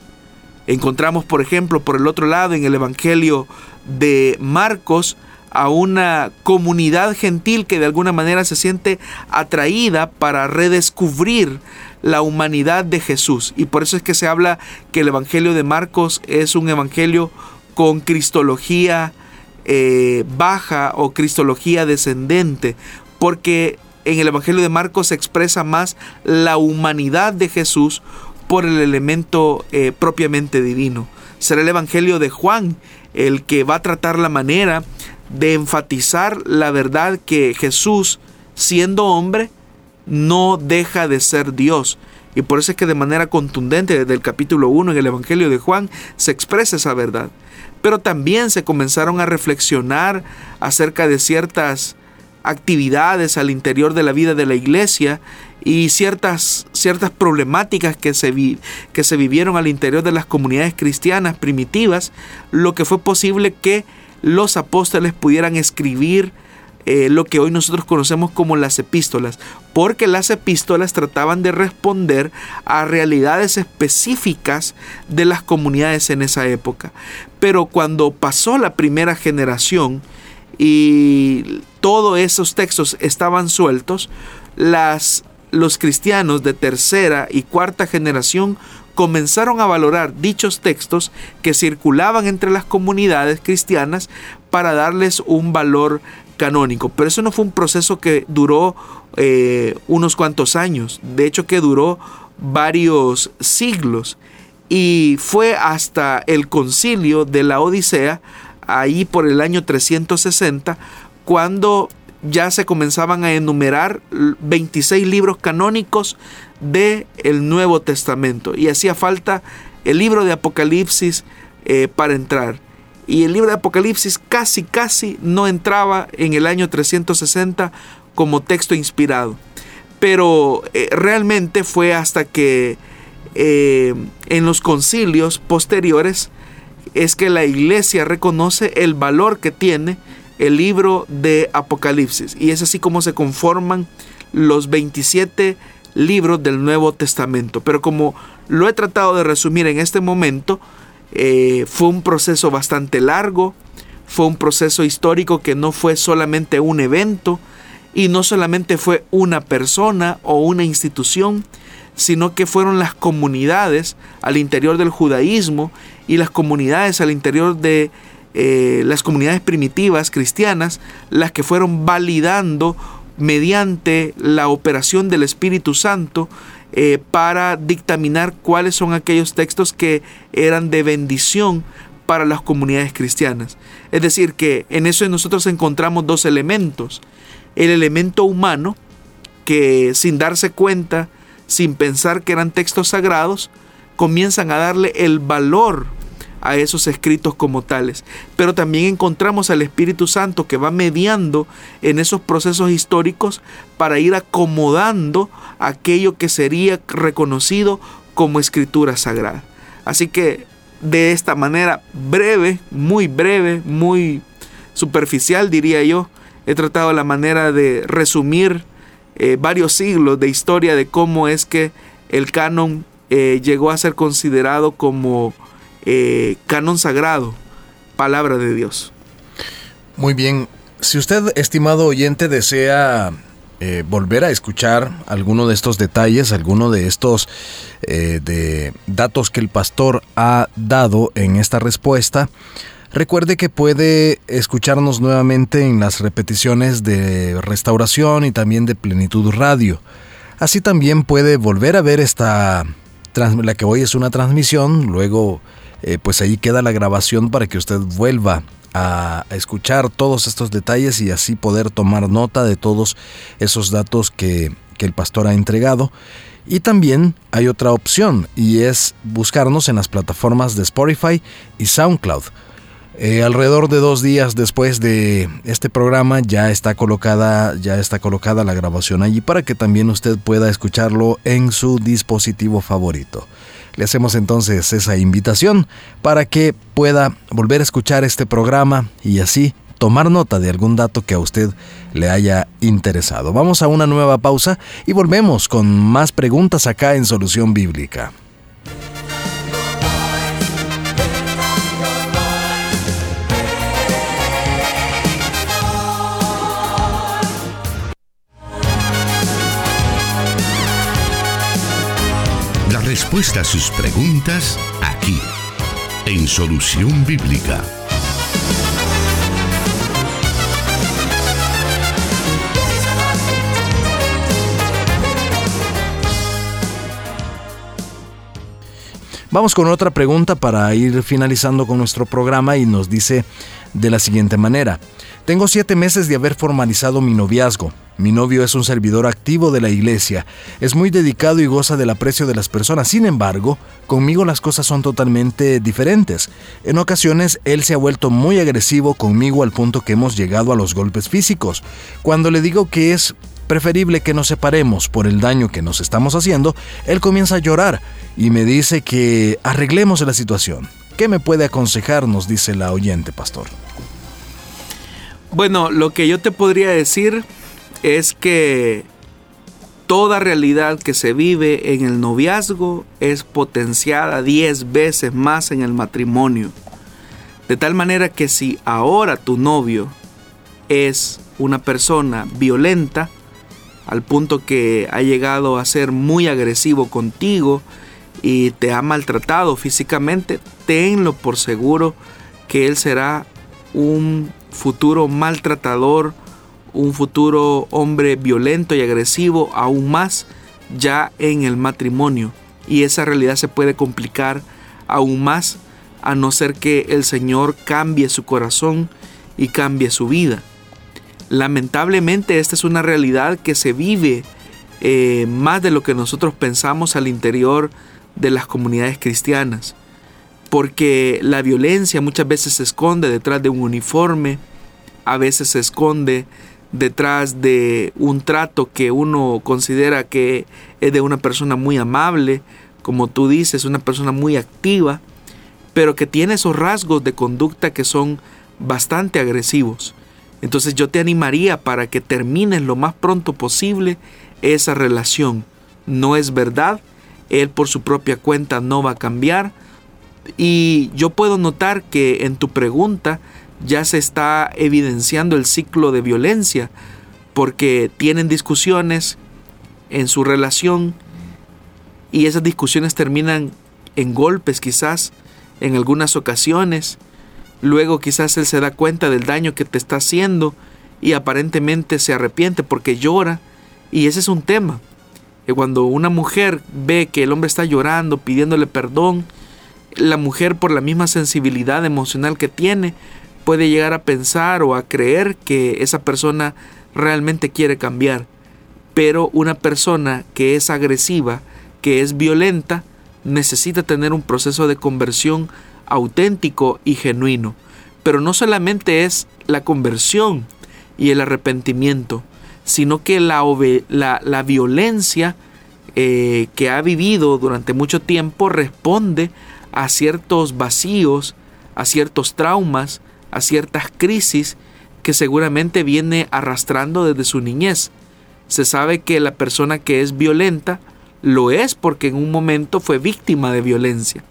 Encontramos, por ejemplo, por el otro lado en el Evangelio de Marcos a una comunidad gentil que de alguna manera se siente atraída para redescubrir la humanidad de Jesús. Y por eso es que se habla que el Evangelio de Marcos es un Evangelio con cristología eh, baja o cristología descendente, porque en el Evangelio de Marcos se expresa más la humanidad de Jesús por el elemento eh, propiamente divino. Será el Evangelio de Juan el que va a tratar la manera de enfatizar la verdad que Jesús, siendo hombre, no deja de ser Dios. Y por eso es que de manera contundente desde el capítulo 1 en el Evangelio de Juan se expresa esa verdad. Pero también se comenzaron a reflexionar acerca de ciertas actividades al interior de la vida de la iglesia y ciertas, ciertas problemáticas que se, que se vivieron al interior de las comunidades cristianas primitivas, lo que fue posible que los apóstoles pudieran escribir eh, lo que hoy nosotros conocemos como las epístolas, porque las epístolas trataban de responder a realidades específicas de las comunidades en esa época. Pero cuando pasó la primera generación, y todos esos textos estaban sueltos, las, los cristianos de tercera y cuarta generación comenzaron a valorar dichos textos que circulaban entre las comunidades cristianas para darles un valor canónico. Pero eso no fue un proceso que duró eh, unos cuantos años, de hecho que duró varios siglos. Y fue hasta el concilio de la Odisea ahí por el año 360, cuando ya se comenzaban a enumerar 26 libros canónicos del el Nuevo Testamento y hacía falta el libro de Apocalipsis eh, para entrar. Y el libro de Apocalipsis casi, casi no entraba en el año 360 como texto inspirado. Pero eh, realmente fue hasta que eh, en los concilios posteriores es que la iglesia reconoce el valor que tiene el libro de Apocalipsis. Y es así como se conforman los 27 libros del Nuevo Testamento. Pero como lo he tratado de resumir en este momento, eh, fue un proceso bastante largo, fue un proceso histórico que no fue solamente un evento, Y no solamente fue una persona o una institución, sino que fueron las comunidades al interior del judaísmo y las comunidades al interior de eh, las comunidades primitivas cristianas las que fueron validando mediante la operación del Espíritu Santo eh, para dictaminar cuáles son aquellos textos que eran de bendición para las comunidades cristianas. Es decir, que en eso nosotros encontramos dos elementos. El elemento humano, que sin darse cuenta, sin pensar que eran textos sagrados, comienzan a darle el valor a esos escritos como tales. Pero también encontramos al Espíritu Santo que va mediando en esos procesos históricos para ir acomodando aquello que sería reconocido como escritura sagrada. Así que de esta manera breve, muy breve, muy superficial diría yo, he tratado la manera de resumir eh, varios siglos de historia de cómo es que el canon eh, llegó a ser considerado como eh, canon sagrado, palabra de Dios. Muy bien, si usted, estimado oyente, desea eh, volver a escuchar alguno de estos detalles, alguno de estos eh, de datos que el pastor ha dado en esta respuesta, recuerde que puede escucharnos nuevamente en las repeticiones de Restauración y también de Plenitud Radio. Así también puede volver a ver esta, la que hoy es una transmisión, luego eh, pues ahí queda la grabación para que usted vuelva a, escuchar todos estos detalles y así poder tomar nota de todos esos datos que, que el pastor ha entregado. Y también hay otra opción y es buscarnos en las plataformas de Spotify y SoundCloud. Eh, alrededor de dos días después de este programa ya está colocada ya está colocada la grabación allí para que también usted pueda escucharlo en su dispositivo favorito. Le hacemos entonces esa invitación para que pueda volver a escuchar este programa y así tomar nota de algún dato que a usted le haya interesado. Vamos a una nueva pausa y volvemos con más preguntas acá en Solución Bíblica. Respuesta sus preguntas aquí, en Solución Bíblica. Vamos con otra pregunta para ir finalizando con nuestro programa y nos dice de la siguiente manera. Tengo siete meses de haber formalizado mi noviazgo. Mi novio es un servidor activo de la iglesia, es muy dedicado y goza del aprecio de las personas. Sin embargo, conmigo las cosas son totalmente diferentes. En ocasiones, él se ha vuelto muy agresivo conmigo al punto que hemos llegado a los golpes físicos. Cuando le digo que es preferible que nos separemos por el daño que nos estamos haciendo, él comienza a llorar y me dice que arreglemos la situación. ¿Qué me puede aconsejar? nos dice la oyente, pastor. Bueno, lo que yo te podría decir es que toda realidad que se vive en el noviazgo es potenciada 10 veces más en el matrimonio. De tal manera que si ahora tu novio es una persona violenta, al punto que ha llegado a ser muy agresivo contigo y te ha maltratado físicamente, tenlo por seguro que él será un futuro maltratador, un futuro hombre violento y agresivo aún más ya en el matrimonio. Y esa realidad se puede complicar aún más a no ser que el Señor cambie su corazón y cambie su vida. Lamentablemente esta es una realidad que se vive eh, más de lo que nosotros pensamos al interior de las comunidades cristianas. Porque la violencia muchas veces se esconde detrás de un uniforme, a veces se esconde detrás de un trato que uno considera que es de una persona muy amable, como tú dices, una persona muy activa, pero que tiene esos rasgos de conducta que son bastante agresivos. Entonces yo te animaría para que termines lo más pronto posible esa relación. No es verdad, él por su propia cuenta no va a cambiar. Y yo puedo notar que en tu pregunta ya se está evidenciando el ciclo de violencia, porque tienen discusiones en su relación y esas discusiones terminan en golpes quizás en algunas ocasiones. Luego quizás él se da cuenta del daño que te está haciendo y aparentemente se arrepiente porque llora. Y ese es un tema. Que cuando una mujer ve que el hombre está llorando, pidiéndole perdón, la mujer por la misma sensibilidad emocional que tiene, puede llegar a pensar o a creer que esa persona realmente quiere cambiar. Pero una persona que es agresiva, que es violenta, necesita tener un proceso de conversión auténtico y genuino. Pero no solamente es la conversión y el arrepentimiento, sino que la, la, violencia eh, que ha vivido durante mucho tiempo responde a ciertos vacíos, a ciertos traumas, a ciertas crisis que seguramente viene arrastrando desde su niñez. Se sabe que la persona que es violenta lo es porque en un momento fue víctima de violencia.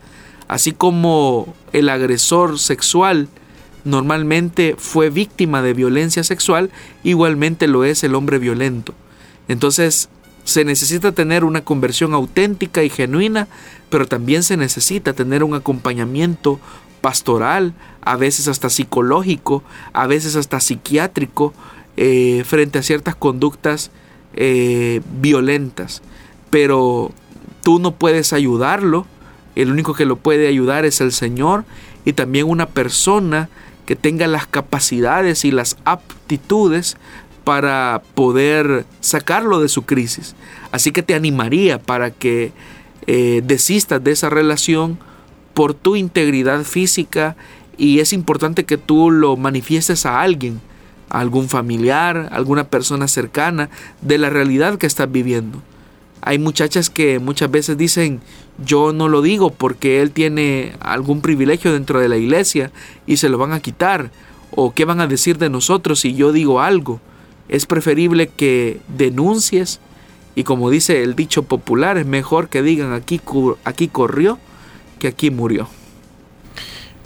Así como el agresor sexual normalmente fue víctima de violencia sexual, igualmente lo es el hombre violento. Entonces, se necesita tener una conversión auténtica y genuina, pero también se necesita tener un acompañamiento pastoral, a veces hasta psicológico, a veces hasta psiquiátrico, eh, frente a ciertas conductas eh, violentas. Pero tú no puedes ayudarlo, el único que lo puede ayudar es el Señor y también una persona que tenga las capacidades y las aptitudes para poder sacarlo de su crisis. Así que te animaría para que eh, desistas de esa relación por tu integridad física y es importante que tú lo manifiestes a alguien, a algún familiar, a alguna persona cercana de la realidad que estás viviendo. Hay muchachas que muchas veces dicen, yo no lo digo porque él tiene algún privilegio dentro de la iglesia y se lo van a quitar. O qué van a decir de nosotros si yo digo algo. Es preferible que denuncies y como dice el dicho popular, es mejor que digan aquí, aquí corrió que aquí murió.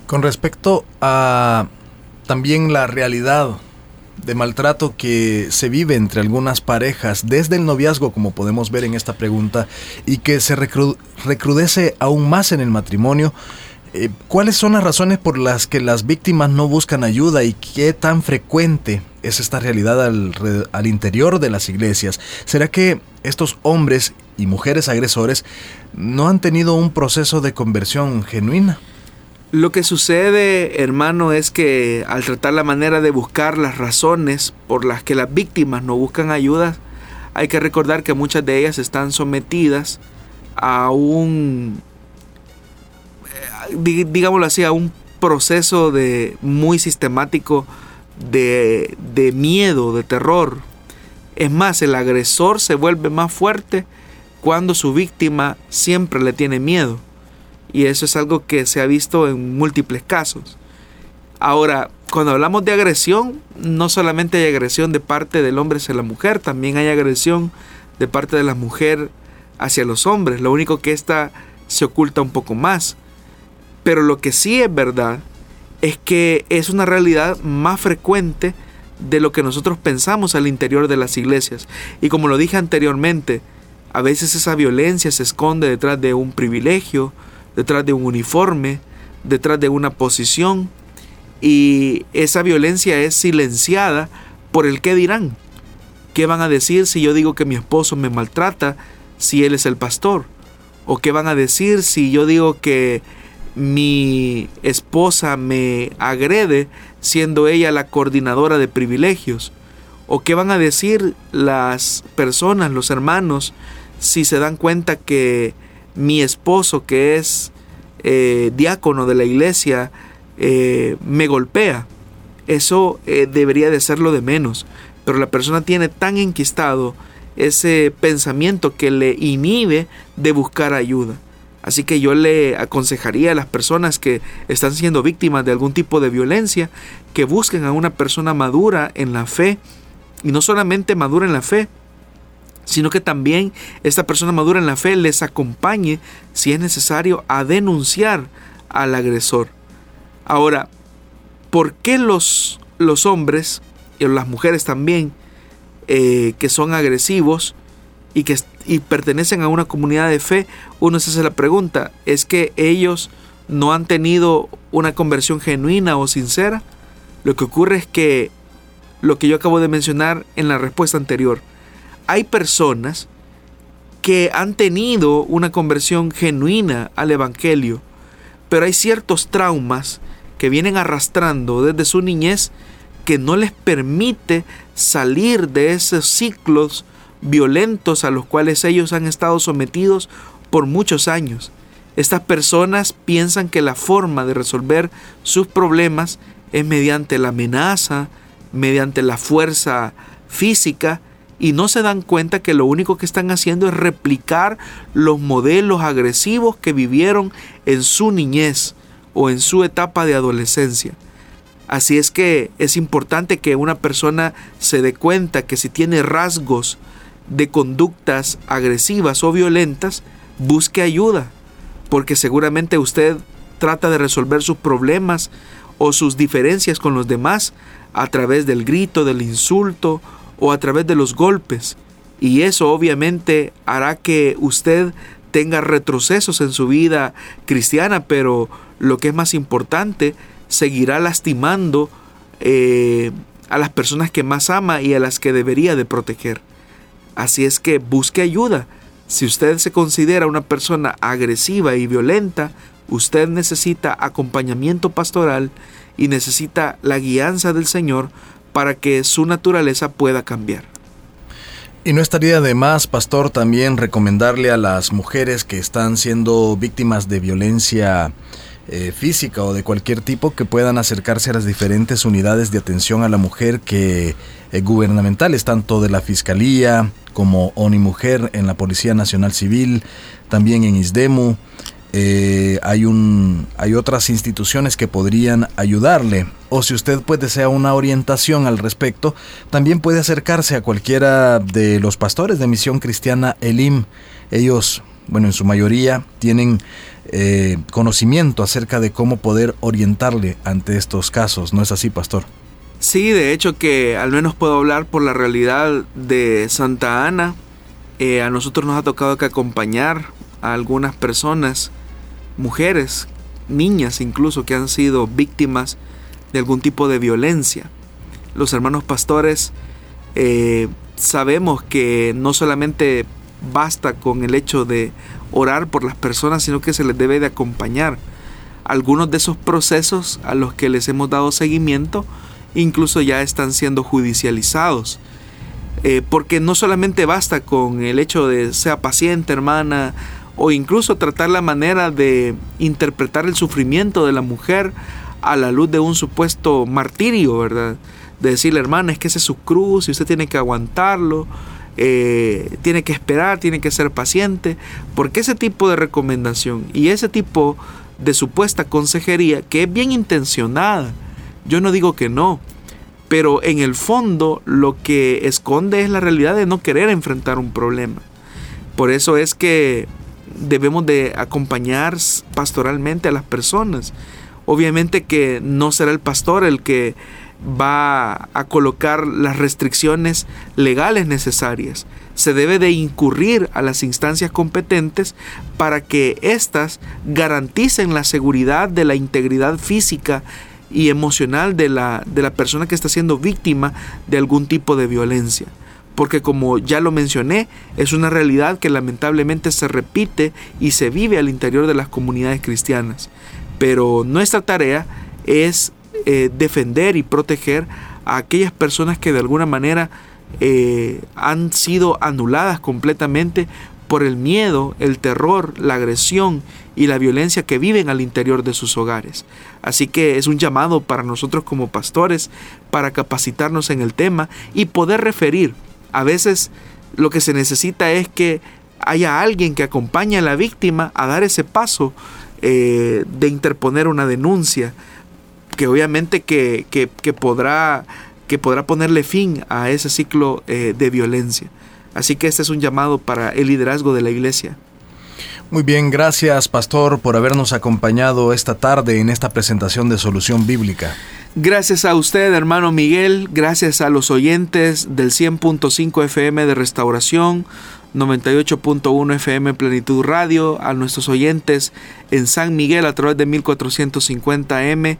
Con respecto a también la realidad de maltrato que se vive entre algunas parejas desde el noviazgo, como podemos ver en esta pregunta, y que se recrudece aún más en el matrimonio. Eh, ¿Cuáles son las razones por las que las víctimas no buscan ayuda y qué tan frecuente es esta realidad al, interior de las iglesias? ¿Será que estos hombres y mujeres agresores no han tenido un proceso de conversión genuina? Lo que sucede, hermano, es que al tratar la manera de buscar las razones por las que las víctimas no buscan ayuda, hay que recordar que muchas de ellas están sometidas a un, digámoslo así, a un proceso de muy sistemático de, de miedo, de terror. Es más, el agresor se vuelve más fuerte cuando su víctima siempre le tiene miedo. Y eso es algo que se ha visto en múltiples casos. Ahora, cuando hablamos de agresión, no solamente hay agresión de parte del hombre hacia la mujer, también hay agresión de parte de la mujer hacia los hombres. Lo único que esta se oculta un poco más. Pero lo que sí es verdad es que es una realidad más frecuente de lo que nosotros pensamos al interior de las iglesias. Y como lo dije anteriormente, a veces esa violencia se esconde detrás de un privilegio, detrás de un uniforme, detrás de una posición y esa violencia es silenciada por el qué dirán. ¿Qué van a decir si yo digo que mi esposo me maltrata si él es el pastor? ¿O qué van a decir si yo digo que mi esposa me agrede siendo ella la coordinadora de privilegios? ¿O qué van a decir las personas, los hermanos, si se dan cuenta que mi esposo, que es eh, diácono de la iglesia, eh, me golpea. Eso eh, debería de ser lo de menos. Pero la persona tiene tan enquistado ese pensamiento que le inhibe de buscar ayuda. Así que yo le aconsejaría a las personas que están siendo víctimas de algún tipo de violencia que busquen a una persona madura en la fe. Y no solamente madura en la fe, sino que también esta persona madura en la fe les acompañe, si es necesario, a denunciar al agresor. Ahora, ¿por qué los, los hombres y las mujeres también eh, que son agresivos y que y pertenecen a una comunidad de fe, uno se hace la pregunta, ¿es que ellos no han tenido una conversión genuina o sincera? Lo que ocurre es que lo que yo acabo de mencionar en la respuesta anterior, hay personas que han tenido una conversión genuina al Evangelio, pero hay ciertos traumas que vienen arrastrando desde su niñez que no les permite salir de esos ciclos violentos a los cuales ellos han estado sometidos por muchos años. Estas personas piensan que la forma de resolver sus problemas es mediante la amenaza, mediante la fuerza física y no se dan cuenta que lo único que están haciendo es replicar los modelos agresivos que vivieron en su niñez o en su etapa de adolescencia. Así es que es importante que una persona se dé cuenta que si tiene rasgos de conductas agresivas o violentas, busque ayuda, porque seguramente usted trata de resolver sus problemas o sus diferencias con los demás a través del grito, del insulto o a través de los golpes. Y eso obviamente hará que usted tenga retrocesos en su vida cristiana, pero lo que es más importante, seguirá lastimando eh, a las personas que más ama y a las que debería de proteger. Así es que busque ayuda. Si usted se considera una persona agresiva y violenta, usted necesita acompañamiento pastoral y necesita la guianza del Señor para que su naturaleza pueda cambiar. Y no estaría de más, pastor, también recomendarle a las mujeres que están siendo víctimas de violencia eh, física o de cualquier tipo que puedan acercarse a las diferentes unidades de atención a la mujer que eh, gubernamentales, tanto de la Fiscalía como ONI Mujer en la Policía Nacional Civil, también en ISDEMU. Eh, hay, un, hay otras instituciones que podrían ayudarle. O si usted pues desea una orientación al respecto, también puede acercarse a cualquiera de los pastores de Misión Cristiana Elim. Ellos, bueno, en su mayoría tienen eh, conocimiento acerca de cómo poder orientarle ante estos casos. ¿No es así, pastor? Sí, de hecho que al menos puedo hablar por la realidad de Santa Ana. Eh, a nosotros nos ha tocado que acompañar a algunas personas, mujeres, niñas incluso, que han sido víctimas de algún tipo de violencia. Los hermanos pastores eh, sabemos que no solamente basta con el hecho de orar por las personas, sino que se les debe de acompañar. Algunos de esos procesos a los que les hemos dado seguimiento incluso ya están siendo judicializados. Eh, porque no solamente basta con el hecho de sea paciente, hermana, o incluso tratar la manera de interpretar el sufrimiento de la mujer a la luz de un supuesto martirio, ¿verdad? De decirle, hermana, es que ese es su cruz y usted tiene que aguantarlo eh, tiene que esperar, tiene que ser paciente, porque ese tipo de recomendación y ese tipo de supuesta consejería, que es bien intencionada, yo no digo que no, pero en el fondo lo que esconde es la realidad de no querer enfrentar un problema. Por eso es que debemos de acompañar pastoralmente a las personas. Obviamente que no será el pastor el que va a colocar las restricciones legales necesarias. Se debe de incurrir a las instancias competentes para que éstas garanticen la seguridad de la integridad física y emocional de la, de la persona que está siendo víctima de algún tipo de violencia. Porque como ya lo mencioné, es una realidad que lamentablemente se repite y se vive al interior de las comunidades cristianas. Pero nuestra tarea es eh, defender y proteger a aquellas personas que de alguna manera eh, han sido anuladas completamente por el miedo, el terror, la agresión y la violencia que viven al interior de sus hogares. Así que es un llamado para nosotros como pastores para capacitarnos en el tema y poder referir. A veces lo que se necesita es que haya alguien que acompañe a la víctima a dar ese paso eh, de interponer una denuncia que obviamente que, podrá, que podrá ponerle fin a ese ciclo eh, de violencia. Así que este es un llamado para el liderazgo de la iglesia. Muy bien, gracias pastor por habernos acompañado esta tarde en esta presentación de Solución Bíblica. Gracias a usted, hermano Miguel, gracias a los oyentes del 100.5 FM de Restauración, 98.1 FM Plenitud Radio, a nuestros oyentes en San Miguel a través de 1450M,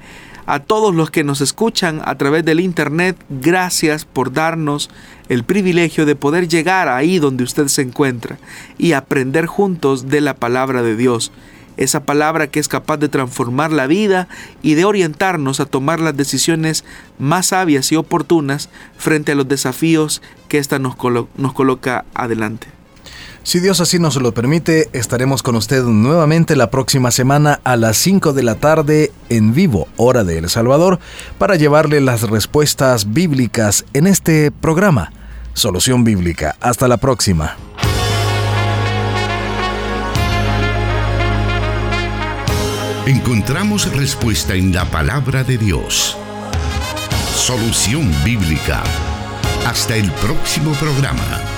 a todos los que nos escuchan a través del Internet, gracias por darnos el privilegio de poder llegar ahí donde usted se encuentra y aprender juntos de la palabra de Dios. Esa palabra que es capaz de transformar la vida y de orientarnos a tomar las decisiones más sabias y oportunas frente a los desafíos que ésta nos, nos coloca adelante. Si Dios así nos lo permite, estaremos con usted nuevamente la próxima semana a las 5 de la tarde en vivo, hora de El Salvador, para llevarle las respuestas bíblicas en este programa. Solución Bíblica. Hasta la próxima. Encontramos respuesta en la palabra de Dios. Solución Bíblica. Hasta el próximo programa.